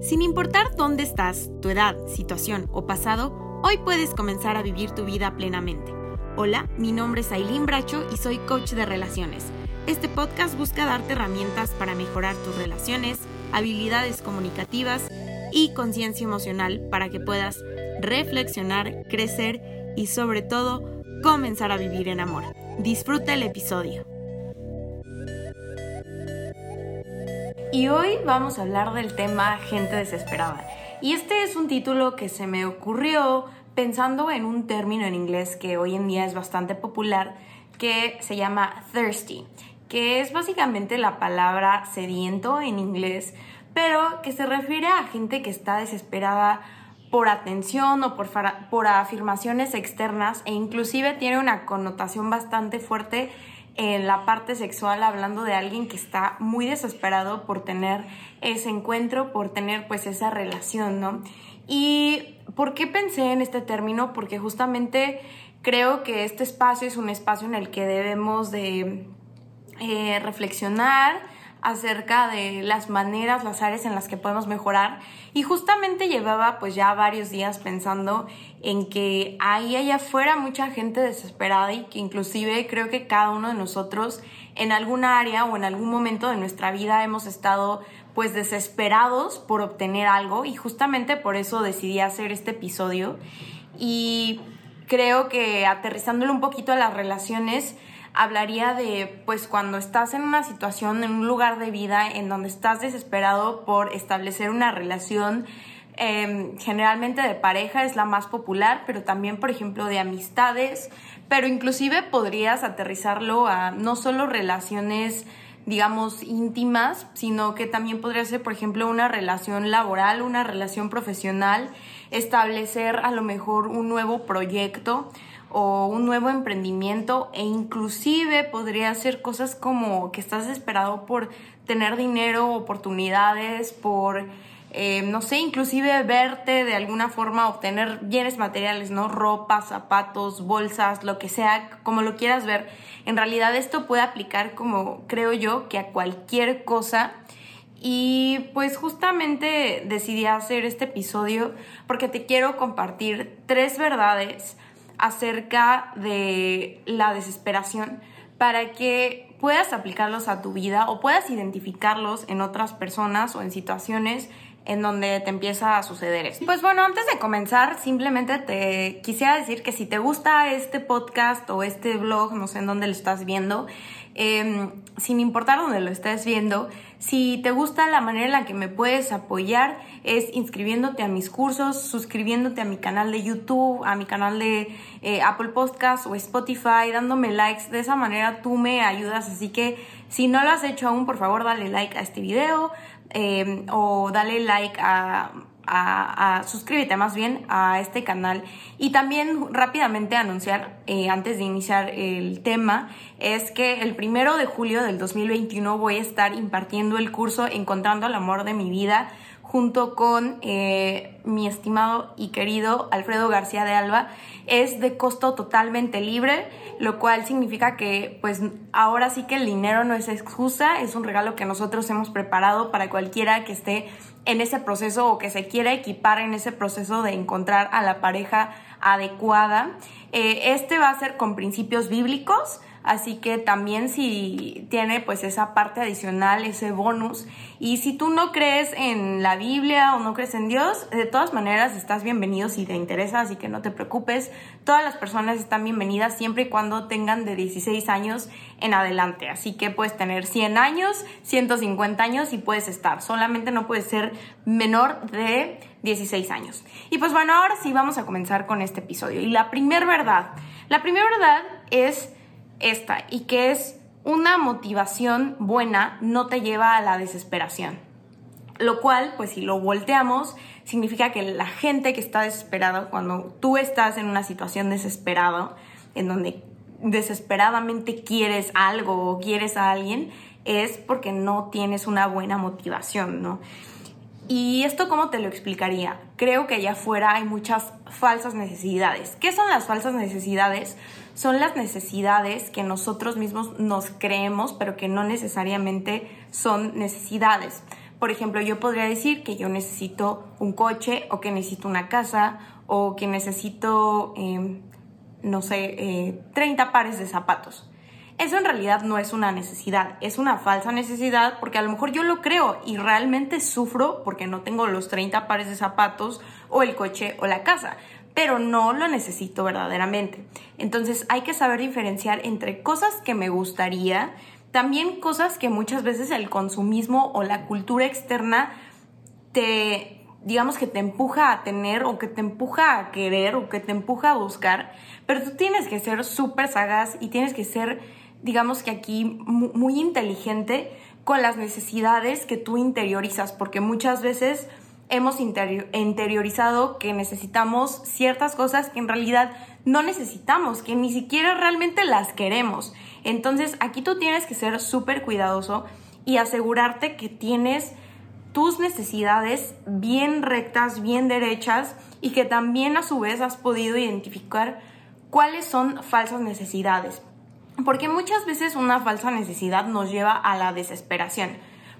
Sin importar dónde estás, tu edad, situación o pasado, hoy puedes comenzar a vivir tu vida plenamente. Hola, mi nombre es Aileen Bracho y soy coach de relaciones. Este podcast busca darte herramientas para mejorar tus relaciones, habilidades comunicativas y conciencia emocional para que puedas reflexionar, crecer y sobre todo comenzar a vivir en amor. Disfruta el episodio. Y hoy vamos a hablar del tema gente desesperada. Y este es un título que se me ocurrió pensando en un término en inglés que hoy en día es bastante popular que se llama thirsty, que es básicamente la palabra sediento en inglés, pero que se refiere a gente que está desesperada por atención o por, por afirmaciones externas e inclusive tiene una connotación bastante fuerte en la parte sexual hablando de alguien que está muy desesperado por tener ese encuentro, por tener pues esa relación, ¿no? Y ¿por qué pensé en este término? Porque justamente creo que este espacio es un espacio en el que debemos de eh, reflexionar, acerca de las maneras, las áreas en las que podemos mejorar. Y justamente llevaba pues ya varios días pensando en que ahí allá afuera mucha gente desesperada y que inclusive creo que cada uno de nosotros en alguna área o en algún momento de nuestra vida hemos estado pues desesperados por obtener algo. Y justamente por eso decidí hacer este episodio. Y creo que aterrizándolo un poquito a las relaciones hablaría de pues cuando estás en una situación, en un lugar de vida en donde estás desesperado por establecer una relación em, generalmente de pareja es la más popular, pero también, por ejemplo, de amistades, pero inclusive podrías aterrizarlo a no solo relaciones digamos, íntimas, sino que también podría ser, por ejemplo, una relación laboral, una relación profesional, establecer a lo mejor un nuevo proyecto o un nuevo emprendimiento e inclusive podría ser cosas como que estás desesperado por tener dinero, oportunidades, por, eh, no sé, inclusive verte de alguna forma, obtener bienes materiales, ¿no? Ropa, zapatos, bolsas, lo que sea, como lo quieras ver. En realidad esto puede aplicar como creo yo que a cualquier cosa. Y pues justamente decidí hacer este episodio porque te quiero compartir tres verdades acerca de la desesperación para que puedas aplicarlos a tu vida o puedas identificarlos en otras personas o en situaciones en donde te empieza a suceder esto. Pues bueno, antes de comenzar, simplemente te quisiera decir que si te gusta este podcast o este blog, no sé en dónde lo estás viendo, Em, sin importar dónde lo estés viendo, si te gusta la manera en la que me puedes apoyar es inscribiéndote a mis cursos, suscribiéndote a mi canal de YouTube, a mi canal de eh, Apple Podcast o Spotify, dándome likes. De esa manera tú me ayudas. Así que si no lo has hecho aún, por favor dale like a este video em, o dale like a a, suscríbete más bien a este canal y también rápidamente anunciar eh, antes de iniciar el tema es que el primero de julio del 2021 voy a estar impartiendo el curso Encontrando el amor de mi vida junto con eh, mi estimado y querido Alfredo García de Alba. Es de costo totalmente libre, lo cual significa que pues ahora sí que el dinero no es excusa, es un regalo que nosotros hemos preparado para cualquiera que esté en ese proceso o que se quiera equipar en ese proceso de encontrar a la pareja adecuada. Eh, este va a ser con principios bíblicos Así que también si tiene pues esa parte adicional, ese bonus. Y si tú no crees en la Biblia o no crees en Dios, de todas maneras estás bienvenido si te interesa, así que no te preocupes. Todas las personas están bienvenidas siempre y cuando tengan de 16 años en adelante. Así que puedes tener 100 años, 150 años y puedes estar. Solamente no puedes ser menor de 16 años. Y pues bueno, ahora sí vamos a comenzar con este episodio. Y la primera verdad, la primera verdad es esta y que es una motivación buena no te lleva a la desesperación. Lo cual, pues si lo volteamos, significa que la gente que está desesperada, cuando tú estás en una situación desesperada, en donde desesperadamente quieres algo o quieres a alguien, es porque no tienes una buena motivación, ¿no? ¿Y esto cómo te lo explicaría? Creo que allá afuera hay muchas falsas necesidades. ¿Qué son las falsas necesidades? Son las necesidades que nosotros mismos nos creemos, pero que no necesariamente son necesidades. Por ejemplo, yo podría decir que yo necesito un coche o que necesito una casa o que necesito, em, no sé, 30 eh, pares de zapatos. Eso en realidad no es una necesidad, es una falsa necesidad porque a lo mejor yo lo creo y realmente sufro porque no tengo los 30 pares de zapatos o el coche o la casa, pero no lo necesito verdaderamente. Entonces hay que saber diferenciar entre cosas que me gustaría, también cosas que muchas veces el consumismo o la cultura externa te, digamos que te empuja a tener o que te empuja a querer o que te empuja a buscar, pero tú tienes que ser súper sagaz y tienes que ser digamos que aquí, muy inteligente con las necesidades que tú interiorizas, porque muchas veces hemos interiorizado que necesitamos ciertas cosas que en realidad no necesitamos, que ni siquiera realmente las queremos. Entonces aquí tú tienes que ser súper cuidadoso y asegurarte que tienes tus necesidades bien rectas, bien derechas y que también a su vez has podido identificar cuáles son falsas necesidades. Porque muchas veces una falsa necesidad nos lleva a la desesperación.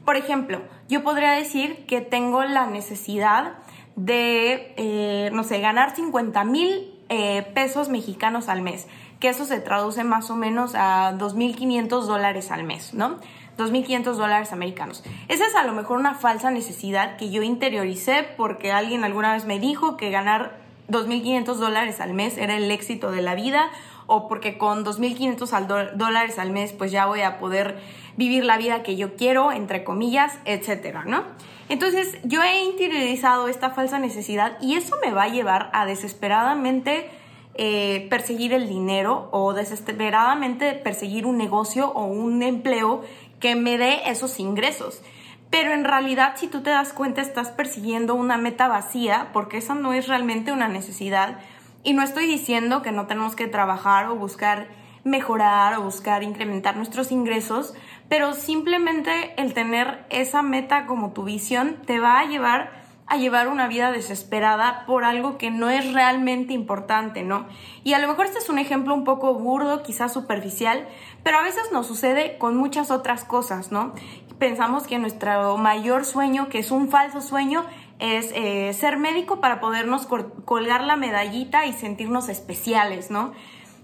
Por ejemplo, yo podría decir que tengo la necesidad de, eh, no sé, ganar 50 mil eh, pesos mexicanos al mes, que eso se traduce más o menos a 2.500 dólares al mes, ¿no? 2.500 dólares americanos. Esa es a lo mejor una falsa necesidad que yo interioricé porque alguien alguna vez me dijo que ganar 2.500 dólares al mes era el éxito de la vida o porque con 2.500 dólares al mes pues ya voy a poder vivir la vida que yo quiero, entre comillas, etcétera, ¿no? Entonces yo he interiorizado esta falsa necesidad y eso me va a llevar a desesperadamente eh, perseguir el dinero o desesperadamente perseguir un negocio o un empleo que me dé esos ingresos. Pero en realidad, si tú te das cuenta, estás persiguiendo una meta vacía porque esa no es realmente una necesidad y no estoy diciendo que no tenemos que trabajar o buscar mejorar o buscar incrementar nuestros ingresos, pero simplemente el tener esa meta como tu visión te va a llevar a llevar una vida desesperada por algo que no es realmente importante, ¿no? Y a lo mejor este es un ejemplo un poco burdo, quizás superficial, pero a veces nos sucede con muchas otras cosas, ¿no? Pensamos que nuestro mayor sueño, que es un falso sueño, es eh, ser médico para podernos colgar la medallita y sentirnos especiales, ¿no?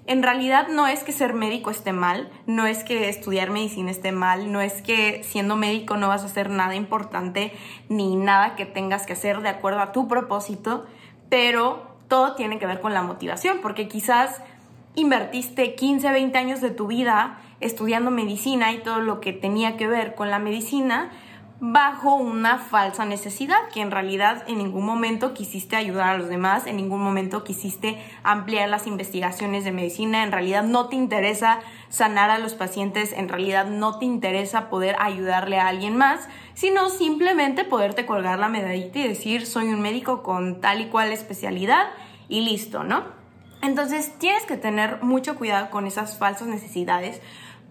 En realidad no es que ser médico esté mal, no es que estudiar medicina esté mal, no es que siendo médico no vas a hacer nada importante ni nada que tengas que hacer de acuerdo a tu propósito, pero todo tiene que ver con la motivación, porque quizás invertiste 15, 20 años de tu vida estudiando medicina y todo lo que tenía que ver con la medicina, bajo una falsa necesidad, que en realidad en ningún momento quisiste ayudar a los demás, en ningún momento quisiste ampliar las investigaciones de medicina, en realidad no te interesa sanar a los pacientes, en realidad no te interesa poder ayudarle a alguien más, sino simplemente poderte colgar la medallita y decir soy un médico con tal y cual especialidad y listo, ¿no? Entonces tienes que tener mucho cuidado con esas falsas necesidades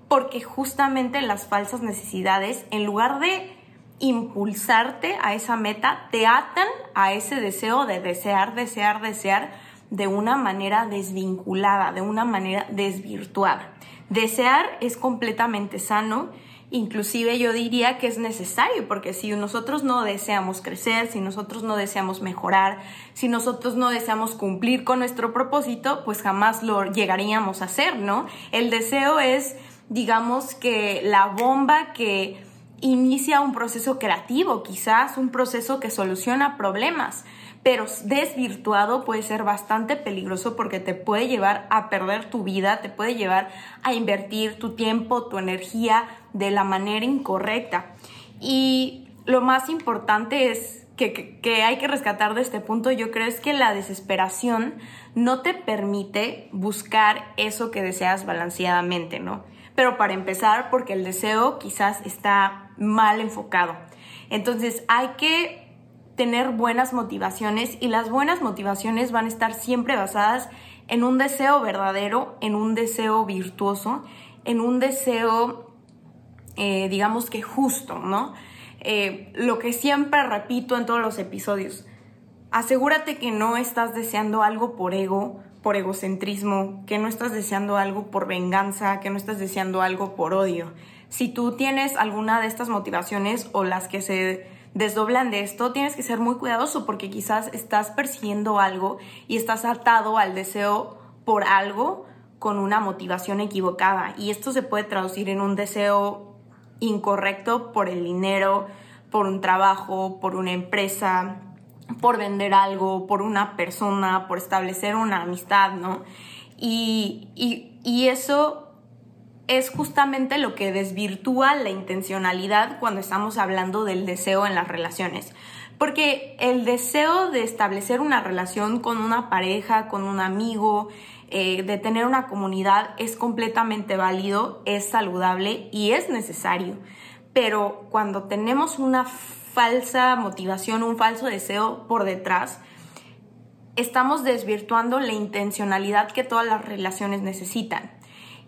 porque justamente las falsas necesidades, en lugar de impulsarte a esa meta, te atan a ese deseo de desear, desear, desear de una manera desvinculada, de una manera desvirtuada. Desear es completamente sano, inclusive yo diría que es necesario, porque si nosotros no deseamos crecer, si nosotros no deseamos mejorar, si nosotros no deseamos cumplir con nuestro propósito, pues jamás lo llegaríamos a hacer, ¿no? El deseo es, digamos que la bomba que inicia un proceso creativo, quizás un proceso que soluciona problemas, pero desvirtuado puede ser bastante peligroso porque te puede llevar a perder tu vida, te puede llevar a invertir tu tiempo, tu energía de la manera incorrecta. Y lo más importante es que, hay que rescatar de este punto, yo creo es que la desesperación no te permite buscar eso que deseas balanceadamente, ¿no? Pero para empezar, porque el deseo quizás está mal enfocado. Entonces hay que tener buenas motivaciones y las buenas motivaciones van a estar siempre basadas en un deseo verdadero, en un deseo virtuoso, en un deseo, eh, digamos que justo, ¿no? Eh, lo que siempre repito en todos los episodios, asegúrate que no estás deseando algo por ego, por egocentrismo, que no estás deseando algo por venganza, que no estás deseando algo por odio si tú tienes alguna de estas motivaciones o las que se desdoblan de esto, tienes que ser muy cuidadoso porque quizás estás persiguiendo algo y estás atado al deseo por algo con una motivación equivocada. Y esto se puede traducir en un deseo incorrecto por el dinero, por un trabajo, por una empresa, por vender algo, por una persona, por establecer una amistad, ¿no? Y, y eso es justamente lo que desvirtúa la intencionalidad cuando estamos hablando del deseo en las relaciones. Porque el deseo de establecer una relación con una pareja, con un amigo, eh, de tener una comunidad es completamente válido, es saludable y es necesario. Pero cuando tenemos una falsa motivación, un falso deseo por detrás, estamos desvirtuando la intencionalidad que todas las relaciones necesitan.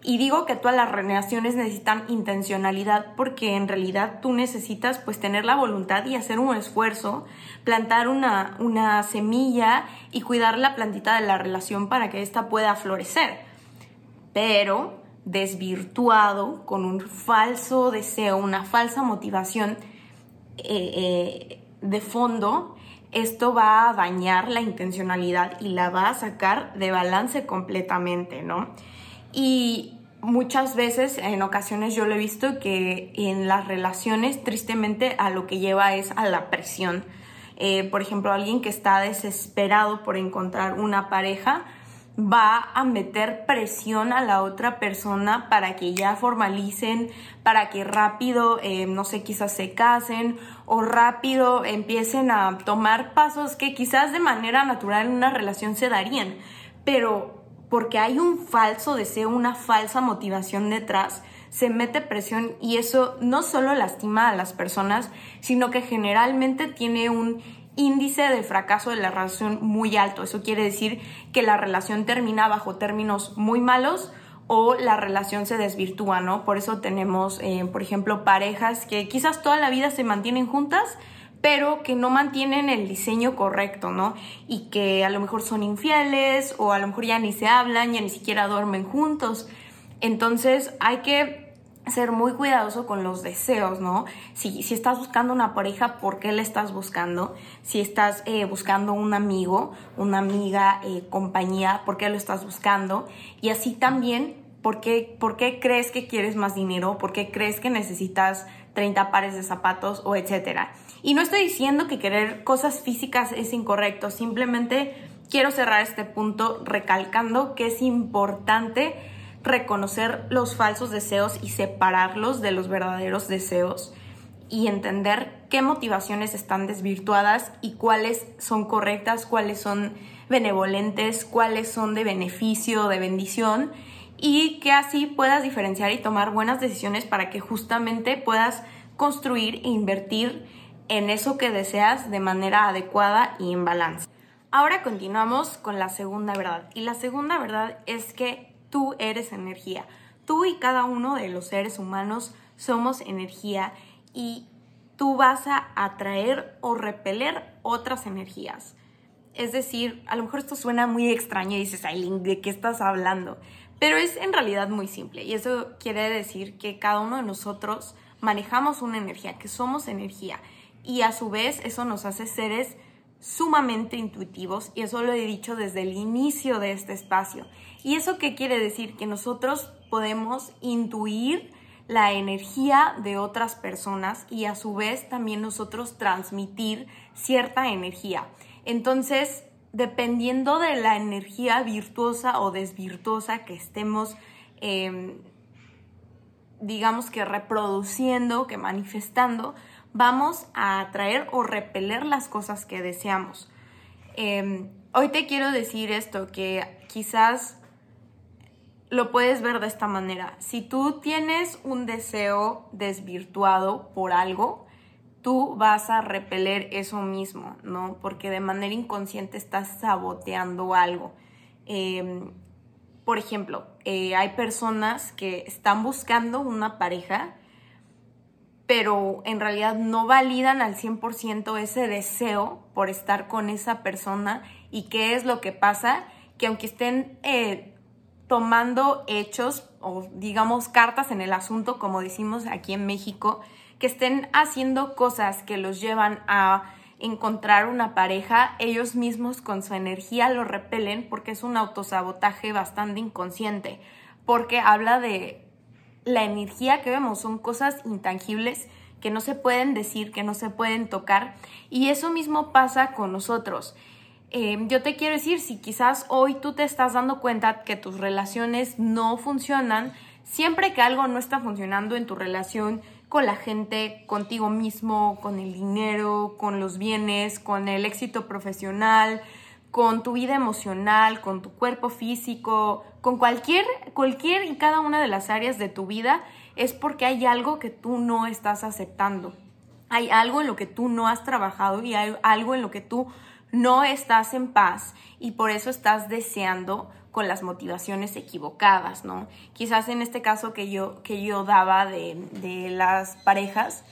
Y digo que todas las relaciones necesitan intencionalidad porque en realidad tú necesitas pues tener la voluntad y hacer un esfuerzo, plantar una, una semilla y cuidar la plantita de la relación para que ésta pueda florecer. Pero desvirtuado con un falso deseo, una falsa motivación eh, de fondo, esto va a dañar la intencionalidad y la va a sacar de balance completamente, ¿no? Y muchas veces, en ocasiones yo lo he visto que en las relaciones, tristemente, a lo que lleva es a la presión. Eh, por ejemplo, alguien que está desesperado por encontrar una pareja, va a meter presión a la otra persona para que ya formalicen, para que rápido, eh, no sé, quizás se casen o rápido empiecen a tomar pasos que quizás de manera natural en una relación se darían. Pero porque hay un falso deseo, una falsa motivación detrás, se mete presión y eso no solo lastima a las personas, sino que generalmente tiene un índice de fracaso de la relación muy alto. Eso quiere decir que la relación termina bajo términos muy malos o la relación se desvirtúa, ¿no? Por eso tenemos, eh, por ejemplo, parejas que quizás toda la vida se mantienen juntas, pero que no mantienen el diseño correcto, ¿no? Y que a lo mejor son infieles o a lo mejor ya ni se hablan, ya ni siquiera duermen juntos. Entonces hay que ser muy cuidadoso con los deseos, ¿no? Si, si estás buscando una pareja, ¿por qué la estás buscando? Si estás eh, buscando un amigo, una amiga, eh, compañía, ¿por qué lo estás buscando? Y así también, ¿por qué, ¿por qué crees que quieres más dinero? ¿Por qué crees que necesitas 30 pares de zapatos o etcétera? Y no estoy diciendo que querer cosas físicas es incorrecto, simplemente quiero cerrar este punto recalcando que es importante reconocer los falsos deseos y separarlos de los verdaderos deseos y entender qué motivaciones están desvirtuadas y cuáles son correctas, cuáles son benevolentes, cuáles son de beneficio, de bendición y que así puedas diferenciar y tomar buenas decisiones para que justamente puedas construir e invertir en eso que deseas de manera adecuada y en balance. Ahora continuamos con la segunda verdad. Y la segunda verdad es que tú eres energía. Tú y cada uno de los seres humanos somos energía y tú vas a atraer o repeler otras energías. Es decir, a lo mejor esto suena muy extraño y dices, Aileen, ¿de qué estás hablando? Pero es en realidad muy simple y eso quiere decir que cada uno de nosotros manejamos una energía, que somos energía y a su vez eso nos hace seres sumamente intuitivos y eso lo he dicho desde el inicio de este espacio. ¿Y eso qué quiere decir? Que nosotros podemos intuir la energía de otras personas y a su vez también nosotros transmitir cierta energía. Entonces, dependiendo de la energía virtuosa o desvirtuosa que estemos, em, digamos que reproduciendo, que manifestando, vamos a atraer o repeler las cosas que deseamos. Em, hoy te quiero decir esto, que quizás lo puedes ver de esta manera. Si tú tienes un deseo desvirtuado por algo, tú vas a repeler eso mismo, ¿no? Porque de manera inconsciente estás saboteando algo. Em, por ejemplo, eh, hay personas que están buscando una pareja pero en realidad no validan al 100% ese deseo por estar con esa persona y qué es lo que pasa, que aunque estén eh, tomando hechos o digamos cartas en el asunto, como decimos aquí en México, que estén haciendo cosas que los llevan a encontrar una pareja, ellos mismos con su energía lo repelen porque es un autosabotaje bastante inconsciente, porque habla de la energía que vemos, son cosas intangibles que no se pueden decir, que no se pueden tocar, y eso mismo pasa con nosotros. Eh, yo te quiero decir, si quizás hoy tú te estás dando cuenta que tus relaciones no funcionan, siempre que algo no está funcionando en tu relación, con la gente, contigo mismo, con el dinero, con los bienes, con el éxito profesional, con tu vida emocional, con tu cuerpo físico, con cualquier, cualquier y cada una de las áreas de tu vida, es porque hay algo que tú no estás aceptando. Hay algo en lo que tú no has trabajado y hay algo en lo que tú no estás en paz y por eso estás deseando con las motivaciones equivocadas, ¿no? Quizás en este caso que yo, que yo daba de, de las parejas,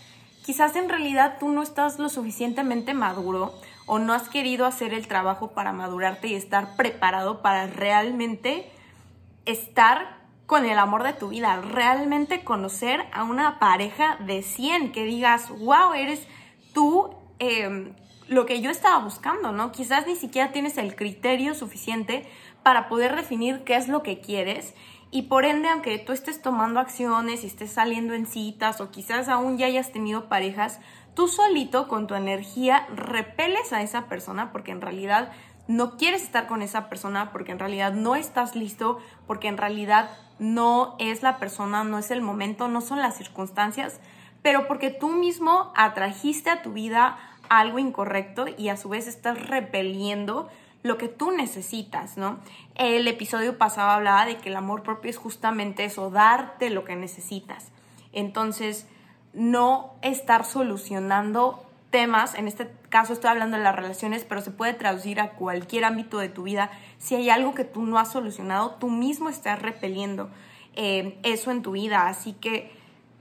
quizás en realidad tú no estás lo suficientemente maduro o no has querido hacer el trabajo para madurarte y estar preparado para realmente estar con el amor de tu vida, realmente conocer a una pareja de 100, que digas, wow, eres tú eh, lo que yo estaba buscando, ¿no? Quizás ni siquiera tienes el criterio suficiente para poder definir qué es lo que quieres y por ende, aunque tú estés tomando acciones y estés saliendo en citas o quizás aún ya hayas tenido parejas, tú solito con tu energía repeles a esa persona porque en realidad no quieres estar con esa persona, porque en realidad no estás listo, porque en realidad no es la persona, no es el momento, no son las circunstancias, pero porque tú mismo atrajiste a tu vida algo incorrecto y a su vez estás repeliendo lo que tú necesitas, ¿no? El episodio pasado hablaba de que el amor propio es justamente eso, darte lo que necesitas. Entonces, no estar solucionando temas, en este caso estoy hablando de las relaciones, pero se puede traducir a cualquier ámbito de tu vida. Si hay algo que tú no has solucionado, tú mismo estás repeliendo eh, eso en tu vida. Así que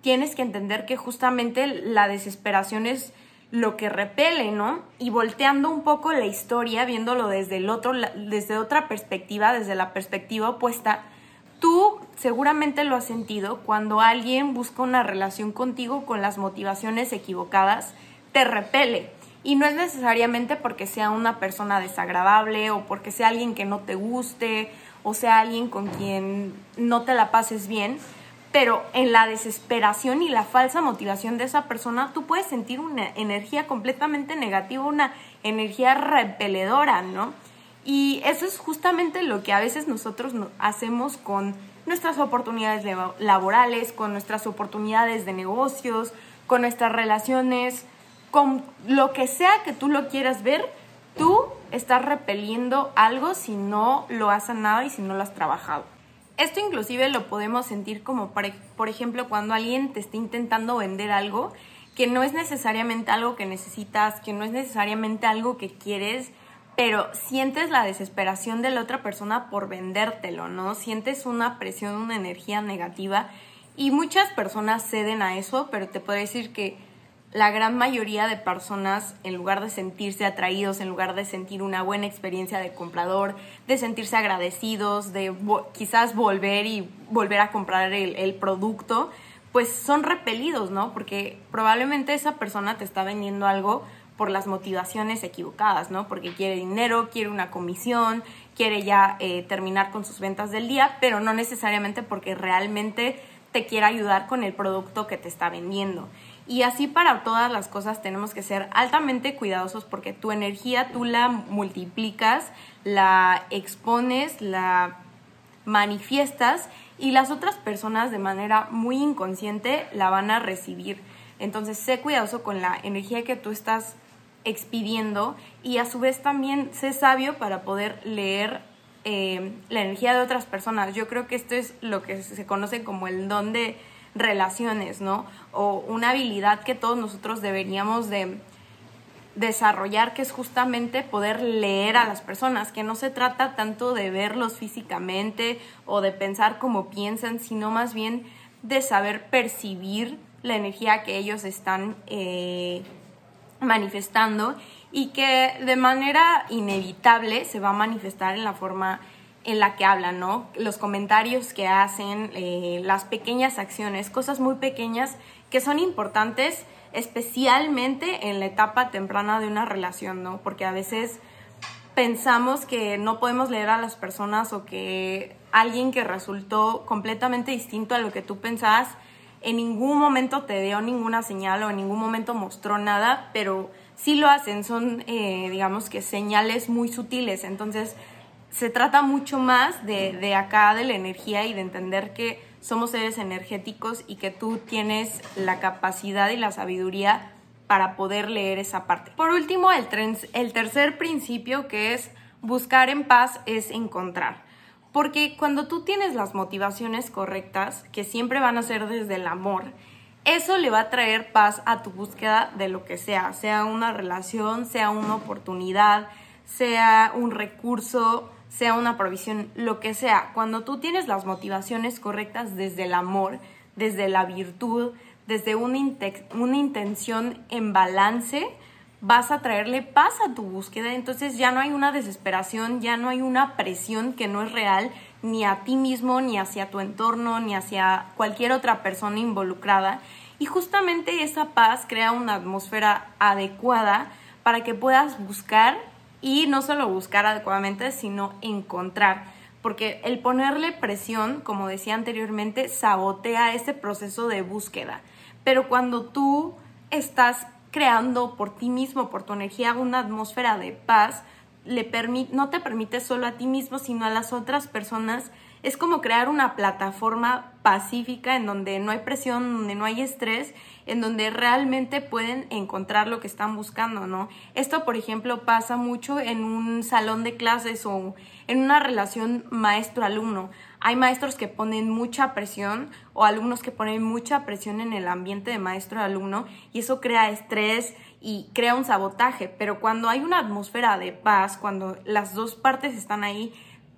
tienes que entender que justamente la desesperación es lo que repele, ¿no? Y volteando un poco la historia, viéndolo desde el otro, desde otra perspectiva, desde la perspectiva opuesta, tú seguramente lo has sentido cuando alguien busca una relación contigo con las motivaciones equivocadas, te repele. Y no es necesariamente porque sea una persona desagradable o porque sea alguien que no te guste o sea alguien con quien no te la pases bien, pero en la desesperación y la falsa motivación de esa persona, tú puedes sentir una energía completamente negativa, una energía repeledora, ¿no? Y eso es justamente lo que a veces nosotros hacemos con nuestras oportunidades laborales, con nuestras oportunidades de negocios, con nuestras relaciones, con lo que sea que tú lo quieras ver, tú estás repeliendo algo si no lo has sanado y si no lo has trabajado. Esto inclusive lo podemos sentir como, por ejemplo, cuando alguien te está intentando vender algo que no es necesariamente algo que necesitas, que no es necesariamente algo que quieres, pero sientes la desesperación de la otra persona por vendértelo, ¿no? Sientes una presión, una energía negativa y muchas personas ceden a eso, pero te puedo decir que la gran mayoría de personas, en lugar de sentirse atraídos, en lugar de sentir una buena experiencia de comprador, de sentirse agradecidos, de quizás volver y volver a comprar el, producto, pues son repelidos, ¿no? Porque probablemente esa persona te está vendiendo algo por las motivaciones equivocadas, ¿no? Porque quiere dinero, quiere una comisión, quiere ya eh, terminar con sus ventas del día, pero no necesariamente porque realmente te quiera ayudar con el producto que te está vendiendo. Y así para todas las cosas tenemos que ser altamente cuidadosos porque tu energía tú la multiplicas, la expones, la manifiestas y las otras personas de manera muy inconsciente la van a recibir. Entonces sé cuidadoso con la energía que tú estás expidiendo y a su vez también sé sabio para poder leer eh, la energía de otras personas. Yo creo que esto es lo que se conoce como el don de relaciones, ¿no? O una habilidad que todos nosotros deberíamos de desarrollar, que es justamente poder leer a las personas, que no se trata tanto de verlos físicamente o de pensar cómo piensan, sino más bien de saber percibir la energía que ellos están eh, manifestando y que de manera inevitable se va a manifestar en la forma en la que hablan, ¿no? Los comentarios que hacen, eh, las pequeñas acciones, cosas muy pequeñas que son importantes especialmente en la etapa temprana de una relación, ¿no? Porque a veces pensamos que no podemos leer a las personas o que alguien que resultó completamente distinto a lo que tú pensabas en ningún momento te dio ninguna señal o en ningún momento mostró nada, pero sí lo hacen, son eh, digamos que señales muy sutiles, entonces se trata mucho más de, de acá de la energía y de entender que somos seres energéticos y que tú tienes la capacidad y la sabiduría para poder leer esa parte. Por último, el, el tercer principio que es buscar en paz es encontrar. Porque cuando tú tienes las motivaciones correctas, que siempre van a ser desde el amor, eso le va a traer paz a tu búsqueda de lo que sea, sea una relación, sea una oportunidad, sea un recurso, sea una provisión, lo que sea, cuando tú tienes las motivaciones correctas desde el amor, desde la virtud, desde una, una intención en balance, vas a traerle paz a tu búsqueda, entonces ya no hay una desesperación, ya no hay una presión que no es real ni a ti mismo, ni hacia tu entorno, ni hacia cualquier otra persona involucrada. Y justamente esa paz crea una atmósfera adecuada para que puedas buscar y no solo buscar adecuadamente, sino encontrar. Porque el ponerle presión, como decía anteriormente, sabotea ese proceso de búsqueda. Pero cuando tú estás creando por ti mismo, por tu energía, una atmósfera de paz, le no te permite solo a ti mismo, sino a las otras personas es como crear una plataforma pacífica en donde no hay presión, donde no hay estrés, en donde realmente pueden encontrar lo que están buscando, ¿no? Esto, por ejemplo, pasa mucho en un salón de clases o en una relación maestro-alumno. Hay maestros que ponen mucha presión o alumnos que ponen mucha presión en el ambiente de maestro-alumno y eso crea estrés y crea un sabotaje, pero cuando hay una atmósfera de paz, cuando las dos partes están ahí,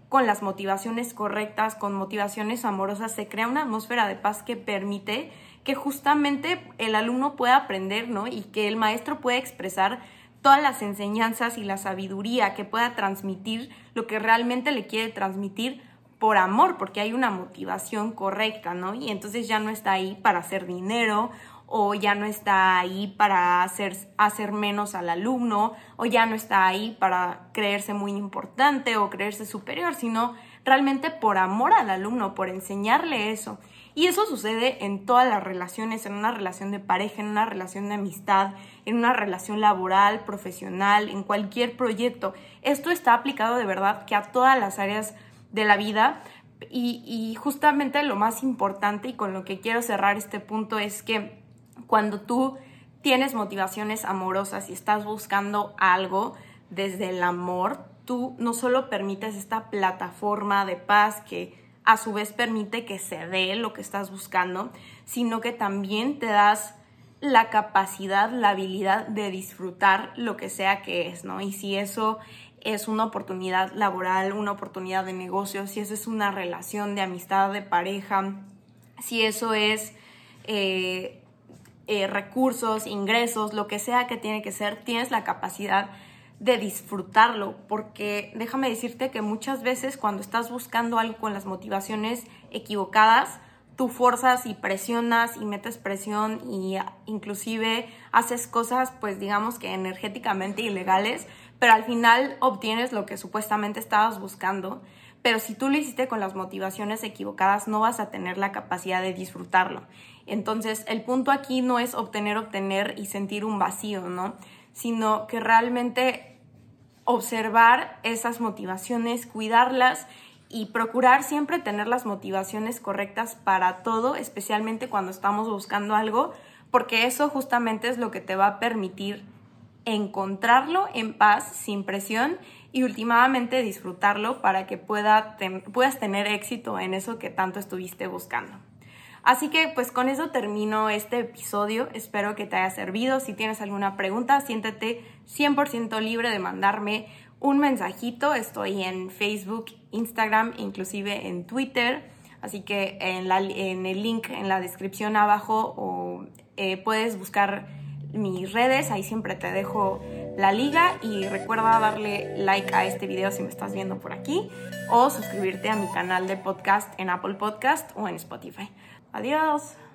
con las motivaciones correctas, con motivaciones amorosas, se crea una atmósfera de paz que permite que justamente el alumno pueda aprender, ¿no? Y que el maestro pueda expresar todas las enseñanzas y la sabiduría, que pueda transmitir lo que realmente le quiere transmitir por amor, porque hay una motivación correcta, ¿no? Y entonces ya no está ahí para hacer dinero o ya no está ahí para hacer, hacer menos al alumno, o ya no está ahí para creerse muy importante o creerse superior, sino realmente por amor al alumno, por enseñarle eso. Y eso sucede en todas las relaciones, en una relación de pareja, en una relación de amistad, en una relación laboral, profesional, en cualquier proyecto. Esto está aplicado de verdad que a todas las áreas de la vida. Y, y justamente lo más importante y con lo que quiero cerrar este punto es que cuando tú tienes motivaciones amorosas y estás buscando algo desde el amor, tú no solo permites esta plataforma de paz que a su vez permite que se dé lo que estás buscando, sino que también te das la capacidad, la habilidad de disfrutar lo que sea que es, ¿no? Y si eso es una oportunidad laboral, una oportunidad de negocio, si eso es una relación de amistad, de pareja, si eso es eh, eh, recursos, ingresos, lo que sea que tiene que ser, tienes la capacidad de disfrutarlo, porque déjame decirte que muchas veces cuando estás buscando algo con las motivaciones equivocadas, tú forzas y presionas y metes presión y inclusive haces cosas pues digamos que energéticamente ilegales, pero al final obtienes lo que supuestamente estabas buscando. Pero si tú lo hiciste con las motivaciones equivocadas, no vas a tener la capacidad de disfrutarlo. Entonces, el punto aquí no es obtener, obtener y sentir un vacío, ¿no? Sino que realmente observar esas motivaciones, cuidarlas y procurar siempre tener las motivaciones correctas para todo, especialmente cuando estamos buscando algo, porque eso justamente es lo que te va a permitir encontrarlo en paz, sin presión y últimamente disfrutarlo para que pueda puedas tener éxito en eso que tanto estuviste buscando. Así que pues con eso termino este episodio. Espero que te haya servido. Si tienes alguna pregunta, siéntete 100% libre de mandarme un mensajito. Estoy en Facebook, Instagram, inclusive en Twitter. Así que en, el link en la descripción abajo o eh, puedes buscar mis redes, ahí siempre te dejo la liga y recuerda darle like a este video si me estás viendo por aquí o suscribirte a mi canal de podcast en Apple Podcast o en Spotify. Adiós.